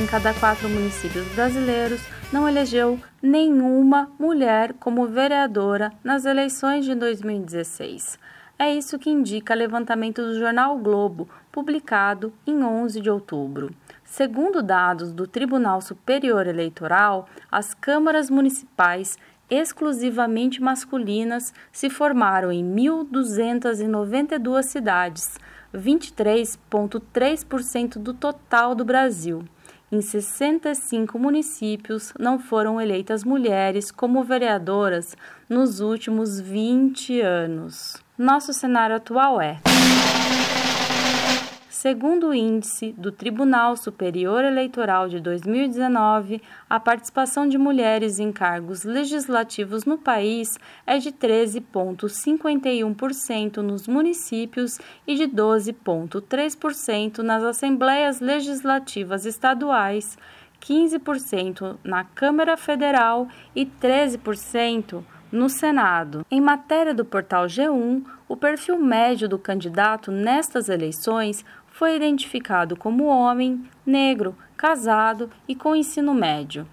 em cada quatro municípios brasileiros não elegeu nenhuma mulher como vereadora nas eleições de 2016. É isso que indica levantamento do jornal Globo, publicado em 11 de outubro. Segundo dados do Tribunal Superior Eleitoral, as câmaras municipais exclusivamente masculinas se formaram em 1.292 cidades, 23,3% do total do Brasil. Em 65 municípios não foram eleitas mulheres como vereadoras nos últimos 20 anos. Nosso cenário atual é. Segundo o índice do Tribunal Superior Eleitoral de 2019, a participação de mulheres em cargos legislativos no país é de 13,51% nos municípios e de 12,3% nas assembleias legislativas estaduais, 15% na Câmara Federal e 13% no Senado. Em matéria do portal G1, o perfil médio do candidato nestas eleições foi identificado como homem, negro, casado e com ensino médio.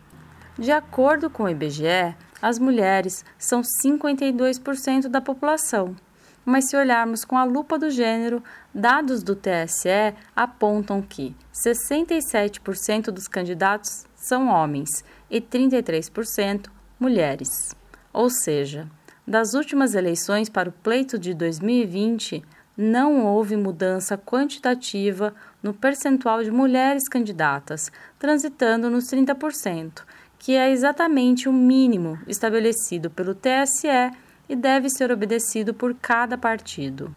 De acordo com o IBGE, as mulheres são 52% da população. Mas se olharmos com a lupa do gênero, dados do TSE apontam que 67% dos candidatos são homens e 33% mulheres. Ou seja, das últimas eleições para o pleito de 2020, não houve mudança quantitativa no percentual de mulheres candidatas, transitando nos 30%, que é exatamente o mínimo estabelecido pelo TSE e deve ser obedecido por cada partido.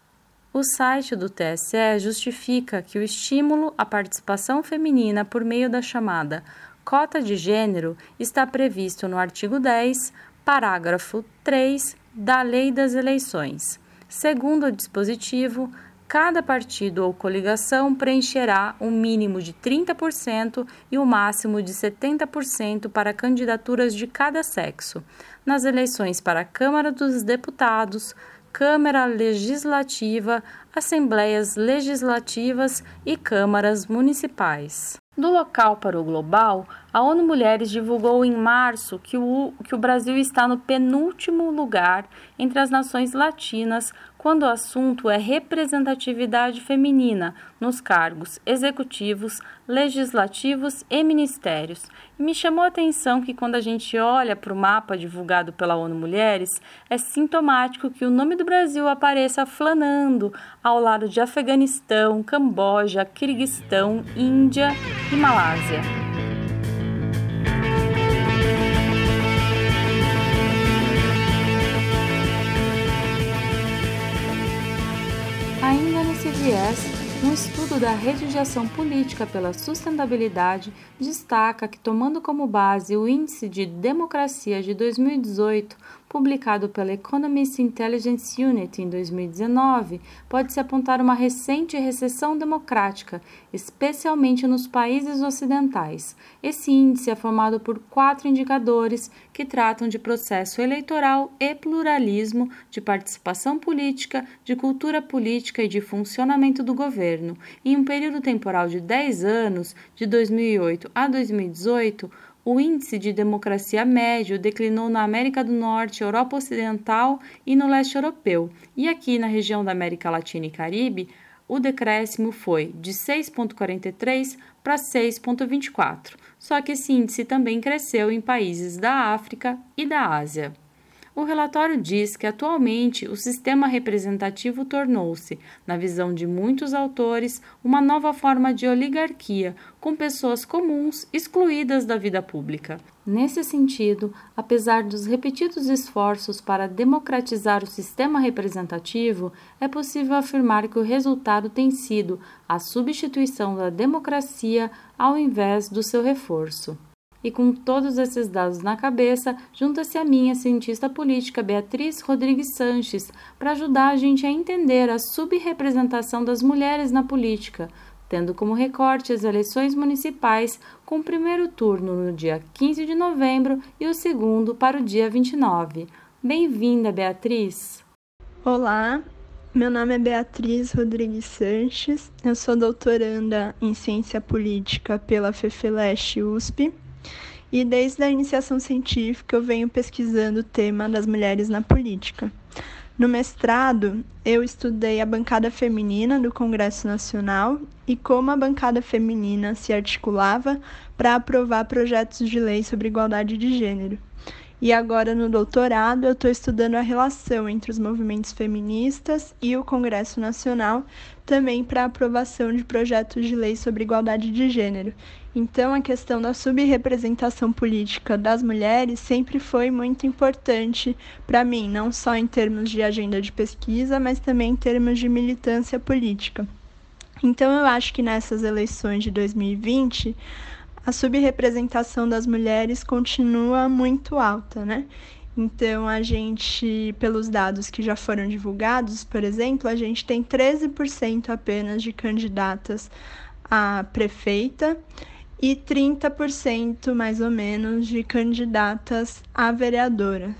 O site do TSE justifica que o estímulo à participação feminina por meio da chamada cota de gênero está previsto no artigo 10, parágrafo 3 da Lei das Eleições. Segundo o dispositivo, cada partido ou coligação preencherá um mínimo de 30% e o um máximo de 70% para candidaturas de cada sexo, nas eleições para a Câmara dos Deputados, Câmara Legislativa, Assembleias Legislativas e Câmaras Municipais. Do local para o global, a ONU Mulheres divulgou em março que o, que o Brasil está no penúltimo lugar entre as nações latinas quando o assunto é representatividade feminina nos cargos executivos, legislativos e ministérios. E me chamou a atenção que quando a gente olha para o mapa divulgado pela ONU Mulheres, é sintomático que o nome do Brasil apareça flanando ao lado de Afeganistão, Camboja, Quirguistão, Índia e Malásia. Viés, um estudo da Rede de Ação Política pela Sustentabilidade destaca que, tomando como base o Índice de Democracia de 2018, publicado pela Economist Intelligence Unit em 2019, pode-se apontar uma recente recessão democrática, especialmente nos países ocidentais. Esse índice é formado por quatro indicadores que tratam de processo eleitoral e pluralismo, de participação política, de cultura política e de funcionamento do governo. Em um período temporal de 10 anos, de 2008 a 2018, o índice de democracia médio declinou na América do Norte, Europa Ocidental e no leste europeu, e aqui na região da América Latina e Caribe, o decréscimo foi de 6,43 para 6,24. Só que esse índice também cresceu em países da África e da Ásia. O relatório diz que atualmente o sistema representativo tornou-se, na visão de muitos autores, uma nova forma de oligarquia, com pessoas comuns excluídas da vida pública. Nesse sentido, apesar dos repetidos esforços para democratizar o sistema representativo, é possível afirmar que o resultado tem sido a substituição da democracia ao invés do seu reforço. E com todos esses dados na cabeça, junta-se a minha cientista política Beatriz Rodrigues Sanches para ajudar a gente a entender a subrepresentação das mulheres na política, tendo como recorte as eleições municipais, com o primeiro turno no dia 15 de novembro e o segundo para o dia 29. Bem-vinda, Beatriz! Olá, Meu nome é Beatriz Rodrigues Sanches, eu sou doutoranda em Ciência Política pela FEFELESH USP e desde a iniciação científica eu venho pesquisando o tema das mulheres na política. No mestrado, eu estudei a bancada feminina do Congresso Nacional e como a bancada feminina se articulava para aprovar projetos de lei sobre igualdade de gênero. E agora no doutorado eu estou estudando a relação entre os movimentos feministas e o Congresso Nacional, também para aprovação de projetos de lei sobre igualdade de gênero. Então a questão da subrepresentação política das mulheres sempre foi muito importante para mim, não só em termos de agenda de pesquisa, mas também em termos de militância política. Então eu acho que nessas eleições de 2020 a subrepresentação das mulheres continua muito alta, né? Então, a gente, pelos dados que já foram divulgados, por exemplo, a gente tem 13% apenas de candidatas a prefeita e 30% mais ou menos de candidatas a vereadora.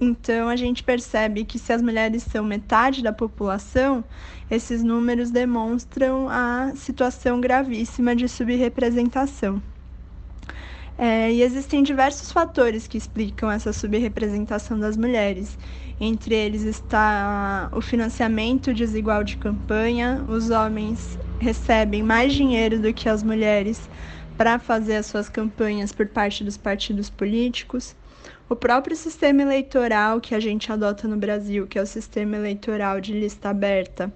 Então, a gente percebe que se as mulheres são metade da população, esses números demonstram a situação gravíssima de subrepresentação. É, e existem diversos fatores que explicam essa subrepresentação das mulheres. Entre eles está o financiamento desigual de campanha, os homens recebem mais dinheiro do que as mulheres para fazer as suas campanhas por parte dos partidos políticos. O próprio sistema eleitoral que a gente adota no Brasil, que é o sistema eleitoral de lista aberta,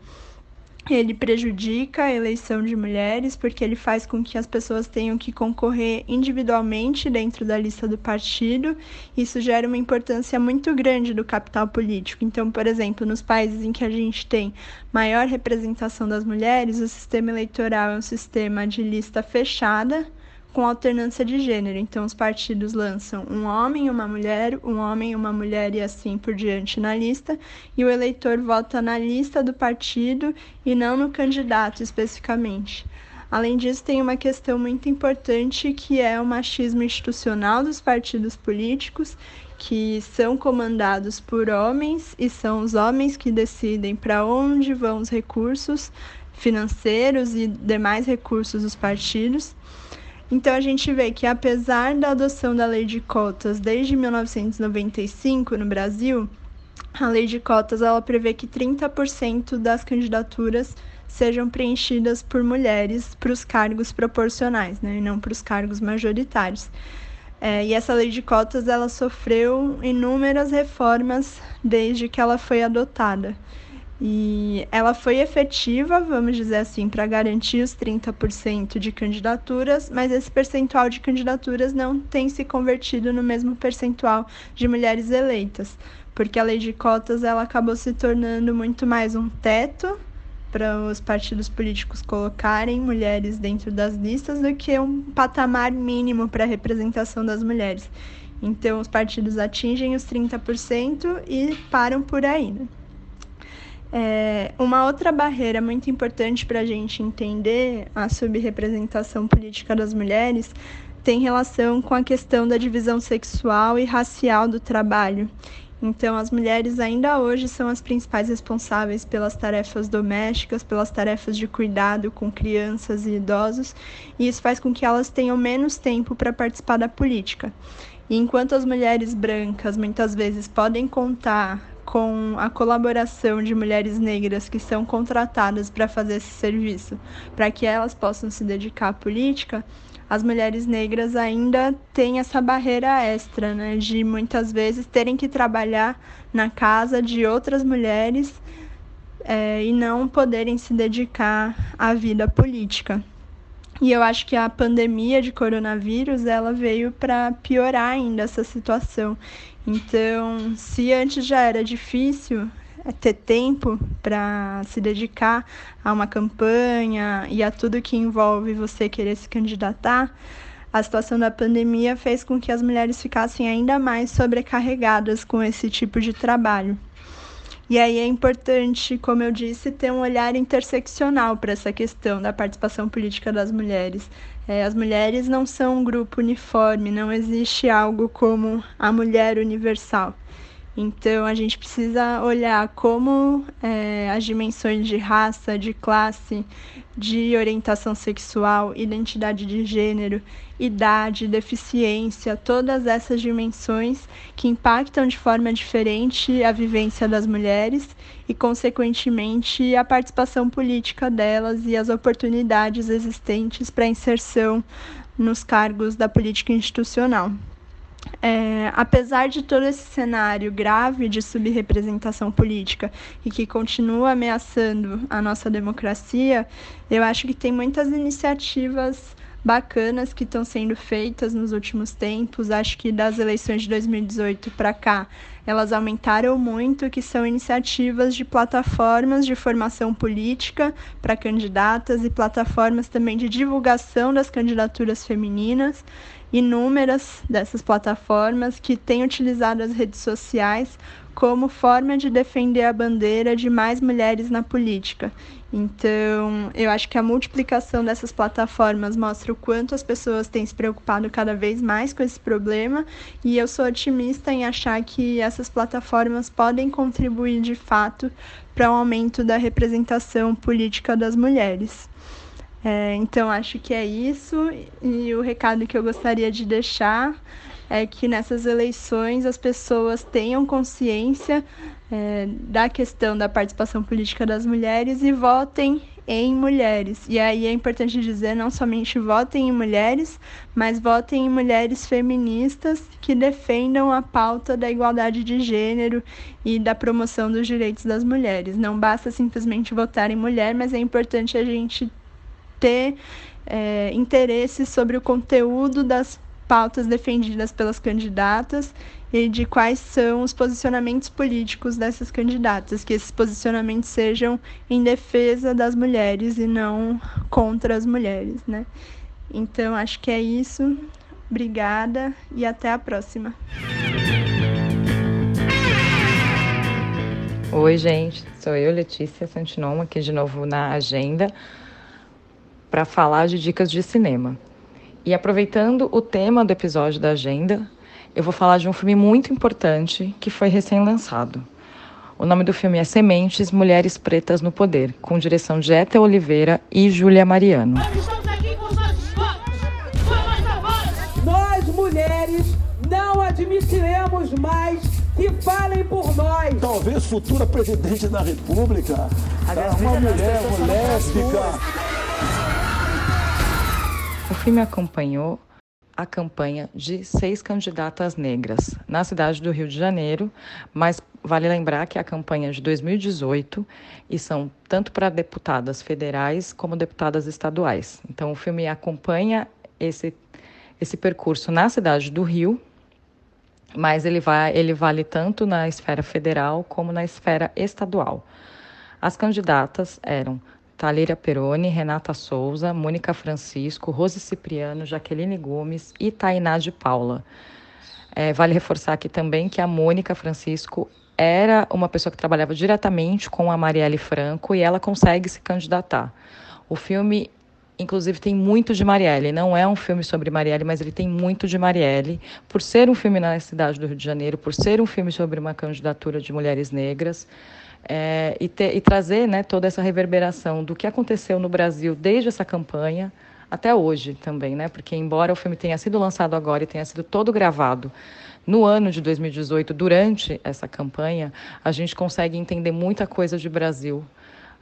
ele prejudica a eleição de mulheres porque ele faz com que as pessoas tenham que concorrer individualmente dentro da lista do partido. Isso gera uma importância muito grande do capital político. Então, por exemplo, nos países em que a gente tem maior representação das mulheres, o sistema eleitoral é um sistema de lista fechada com alternância de gênero. Então, os partidos lançam um homem uma mulher, um homem uma mulher e assim por diante na lista, e o eleitor vota na lista do partido e não no candidato especificamente. Além disso, tem uma questão muito importante que é o machismo institucional dos partidos políticos, que são comandados por homens e são os homens que decidem para onde vão os recursos financeiros e demais recursos dos partidos. Então a gente vê que apesar da adoção da lei de cotas desde 1995 no Brasil, a lei de cotas ela prevê que 30% das candidaturas sejam preenchidas por mulheres para os cargos proporcionais, né, e não para os cargos majoritários. É, e essa lei de cotas ela sofreu inúmeras reformas desde que ela foi adotada. E ela foi efetiva, vamos dizer assim, para garantir os 30% de candidaturas, mas esse percentual de candidaturas não tem se convertido no mesmo percentual de mulheres eleitas, porque a lei de cotas ela acabou se tornando muito mais um teto para os partidos políticos colocarem mulheres dentro das listas do que um patamar mínimo para a representação das mulheres. Então, os partidos atingem os 30% e param por aí. Né? É, uma outra barreira muito importante para a gente entender a subrepresentação política das mulheres tem relação com a questão da divisão sexual e racial do trabalho. Então, as mulheres ainda hoje são as principais responsáveis pelas tarefas domésticas, pelas tarefas de cuidado com crianças e idosos, e isso faz com que elas tenham menos tempo para participar da política. E enquanto as mulheres brancas muitas vezes podem contar com a colaboração de mulheres negras que são contratadas para fazer esse serviço, para que elas possam se dedicar à política, as mulheres negras ainda têm essa barreira extra, né, de muitas vezes terem que trabalhar na casa de outras mulheres é, e não poderem se dedicar à vida política. E eu acho que a pandemia de coronavírus ela veio para piorar ainda essa situação. Então, se antes já era difícil é, ter tempo para se dedicar a uma campanha e a tudo que envolve você querer se candidatar, a situação da pandemia fez com que as mulheres ficassem ainda mais sobrecarregadas com esse tipo de trabalho. E aí é importante, como eu disse, ter um olhar interseccional para essa questão da participação política das mulheres. É, as mulheres não são um grupo uniforme, não existe algo como a mulher universal. Então, a gente precisa olhar como é, as dimensões de raça, de classe, de orientação sexual, identidade de gênero, idade, deficiência, todas essas dimensões que impactam de forma diferente a vivência das mulheres e, consequentemente, a participação política delas e as oportunidades existentes para inserção nos cargos da política institucional. É, apesar de todo esse cenário grave de subrepresentação política e que continua ameaçando a nossa democracia, eu acho que tem muitas iniciativas bacanas que estão sendo feitas nos últimos tempos. Acho que das eleições de 2018 para cá, elas aumentaram muito, que são iniciativas de plataformas de formação política para candidatas e plataformas também de divulgação das candidaturas femininas inúmeras dessas plataformas que têm utilizado as redes sociais como forma de defender a bandeira de mais mulheres na política. Então, eu acho que a multiplicação dessas plataformas mostra o quanto as pessoas têm se preocupado cada vez mais com esse problema, e eu sou otimista em achar que essas plataformas podem contribuir de fato para o um aumento da representação política das mulheres. É, então, acho que é isso. E o recado que eu gostaria de deixar é que nessas eleições as pessoas tenham consciência é, da questão da participação política das mulheres e votem em mulheres. E aí é importante dizer não somente votem em mulheres, mas votem em mulheres feministas que defendam a pauta da igualdade de gênero e da promoção dos direitos das mulheres. Não basta simplesmente votar em mulher, mas é importante a gente ter é, interesse sobre o conteúdo das pautas defendidas pelas candidatas e de quais são os posicionamentos políticos dessas candidatas, que esses posicionamentos sejam em defesa das mulheres e não contra as mulheres, né? Então, acho que é isso. Obrigada e até a próxima. Oi, gente. Sou eu, Letícia Santinon, aqui de novo na agenda para falar de dicas de cinema. E aproveitando o tema do episódio da agenda, eu vou falar de um filme muito importante que foi recém-lançado. O nome do filme é Sementes Mulheres Pretas no Poder, com direção de Eta Oliveira e Júlia Mariano. Nós, mulheres, não admitiremos mais que falem por nós. Talvez futura presidente da República, uma mulher, uma lésbica. Filme acompanhou a campanha de seis candidatas negras na cidade do Rio de Janeiro, mas vale lembrar que é a campanha de 2018 e são tanto para deputadas federais como deputadas estaduais. Então o filme acompanha esse esse percurso na cidade do Rio, mas ele vai ele vale tanto na esfera federal como na esfera estadual. As candidatas eram Talíria Peroni, Renata Souza, Mônica Francisco, Rose Cipriano, Jaqueline Gomes e Tainá de Paula. É, vale reforçar aqui também que a Mônica Francisco era uma pessoa que trabalhava diretamente com a Marielle Franco e ela consegue se candidatar. O filme, inclusive, tem muito de Marielle. Não é um filme sobre Marielle, mas ele tem muito de Marielle. Por ser um filme na cidade do Rio de Janeiro, por ser um filme sobre uma candidatura de mulheres negras, é, e, ter, e, trazer né, toda essa reverberação do que aconteceu no Brasil desde essa campanha até hoje também, né? Porque embora o filme tenha sido lançado agora e tenha sido todo gravado no ano de 2018, durante essa campanha, a gente consegue entender muita coisa de Brasil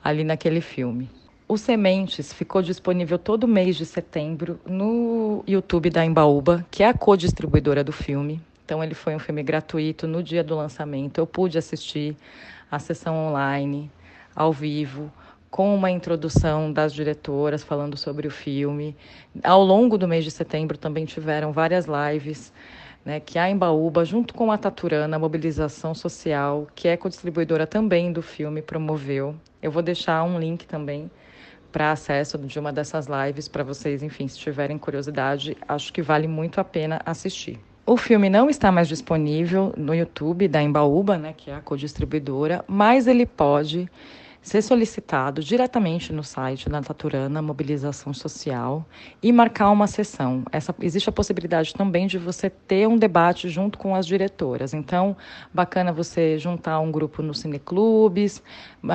ali naquele filme. O Sementes ficou disponível todo mês de setembro no YouTube da Embaúba, que é a co-distribuidora do filme. Então ele foi um filme gratuito no dia do lançamento. Eu pude assistir a sessão online, ao vivo, com uma introdução das diretoras falando sobre o filme. Ao longo do mês de setembro também tiveram várias lives. Né, que a Embaúba, junto com a Taturana, a Mobilização Social, que é co-distribuidora também do filme, promoveu. Eu vou deixar um link também para acesso de uma dessas lives para vocês, enfim, se tiverem curiosidade, acho que vale muito a pena assistir. O filme não está mais disponível no YouTube da Embaúba, né, que é a co-distribuidora, mas ele pode ser solicitado diretamente no site da Taturana Mobilização Social e marcar uma sessão. Essa, existe a possibilidade também de você ter um debate junto com as diretoras. Então, bacana você juntar um grupo nos cineclubes,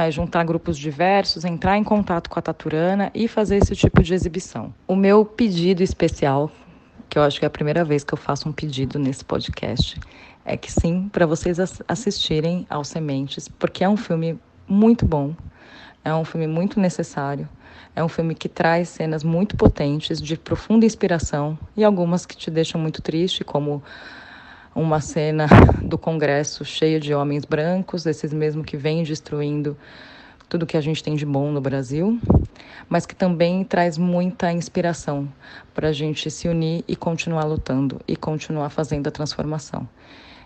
juntar grupos diversos, entrar em contato com a Taturana e fazer esse tipo de exibição. O meu pedido especial, que eu acho que é a primeira vez que eu faço um pedido nesse podcast, é que sim, para vocês assistirem aos Sementes, porque é um filme muito bom, é um filme muito necessário, é um filme que traz cenas muito potentes, de profunda inspiração e algumas que te deixam muito triste, como uma cena do Congresso cheia de homens brancos, esses mesmo que vêm destruindo tudo que a gente tem de bom no Brasil, mas que também traz muita inspiração para a gente se unir e continuar lutando e continuar fazendo a transformação.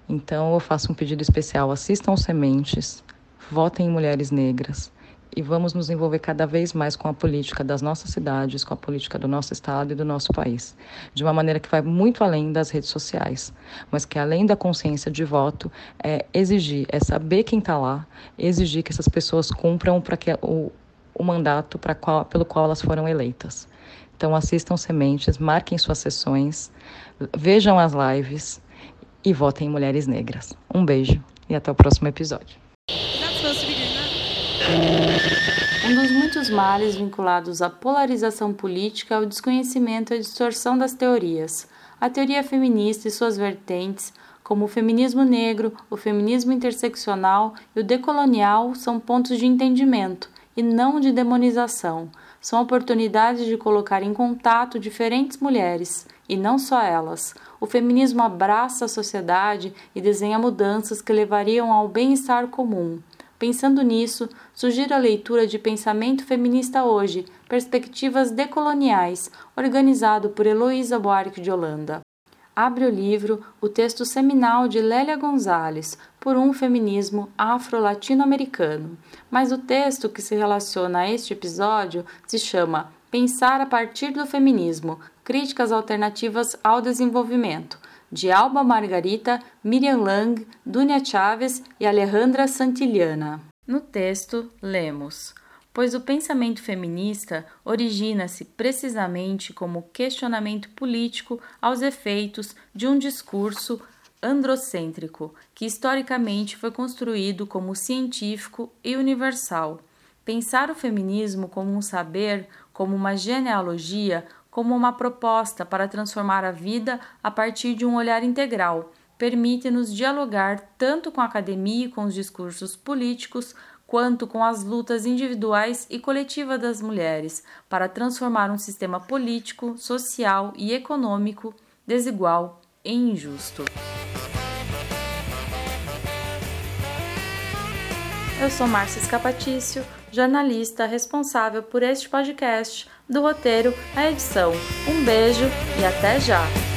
Então eu faço um pedido especial: assistam Sementes, votem em mulheres negras e vamos nos envolver cada vez mais com a política das nossas cidades, com a política do nosso estado e do nosso país, de uma maneira que vai muito além das redes sociais, mas que além da consciência de voto é exigir, é saber quem está lá, exigir que essas pessoas cumpram para que o, o mandato para qual, pelo qual elas foram eleitas. Então assistam Sementes, marquem suas sessões, vejam as lives e votem em mulheres negras. Um beijo e até o próximo episódio. Um dos muitos males vinculados à polarização política é o desconhecimento e a distorção das teorias. A teoria feminista e suas vertentes, como o feminismo negro, o feminismo interseccional e o decolonial, são pontos de entendimento e não de demonização. São oportunidades de colocar em contato diferentes mulheres, e não só elas. O feminismo abraça a sociedade e desenha mudanças que levariam ao bem-estar comum. Pensando nisso, sugiro a leitura de Pensamento Feminista Hoje, Perspectivas Decoloniais, organizado por Heloísa Buarque de Holanda. Abre o livro o texto seminal de Lélia Gonzalez, Por um Feminismo Afro-Latino-Americano, mas o texto que se relaciona a este episódio se chama Pensar a partir do feminismo, críticas alternativas ao desenvolvimento, de Alba Margarita, Miriam Lang, Dunia Chaves e Alejandra Santillana. No texto, lemos: Pois o pensamento feminista origina-se precisamente como questionamento político aos efeitos de um discurso androcêntrico, que historicamente foi construído como científico e universal. Pensar o feminismo como um saber, como uma genealogia, como uma proposta para transformar a vida a partir de um olhar integral, permite-nos dialogar tanto com a academia e com os discursos políticos, quanto com as lutas individuais e coletivas das mulheres para transformar um sistema político, social e econômico desigual e injusto. Eu sou Márcia Escapatício, jornalista responsável por este podcast, do roteiro à edição. Um beijo e até já!